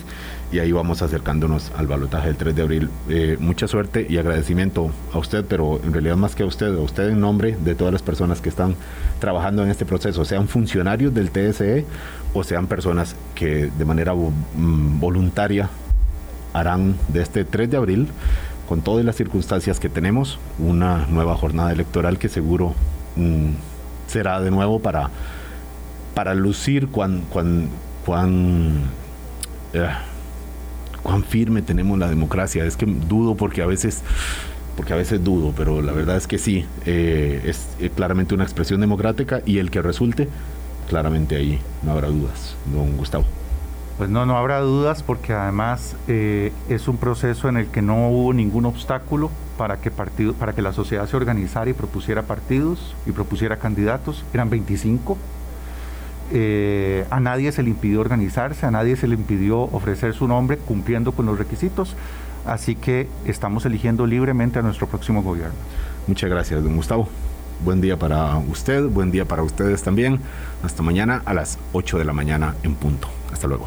A: y ahí vamos acercándonos al balotaje del 3 de abril. Eh, mucha suerte y agradecimiento a usted, pero en realidad más que a usted, a usted en nombre de todas las personas que están trabajando en este proceso, sean funcionarios del TSE o sean personas que de manera mm, voluntaria harán de este 3 de abril, con todas las circunstancias que tenemos, una nueva jornada electoral que seguro mm, será de nuevo para, para lucir cuán, cuán, cuán, eh, firme tenemos la democracia. Es que dudo porque a veces porque a veces dudo, pero la verdad es que sí, eh, es eh, claramente una expresión democrática y el que resulte, claramente ahí no habrá dudas, don Gustavo.
B: Pues no, no habrá dudas porque además eh, es un proceso en el que no hubo ningún obstáculo para que, para que la sociedad se organizara y propusiera partidos y propusiera candidatos. Eran 25. Eh, a nadie se le impidió organizarse, a nadie se le impidió ofrecer su nombre cumpliendo con los requisitos. Así que estamos eligiendo libremente a nuestro próximo gobierno.
A: Muchas gracias, don Gustavo. Buen día para usted, buen día para ustedes también. Hasta mañana a las 8 de la mañana en punto. Hasta luego.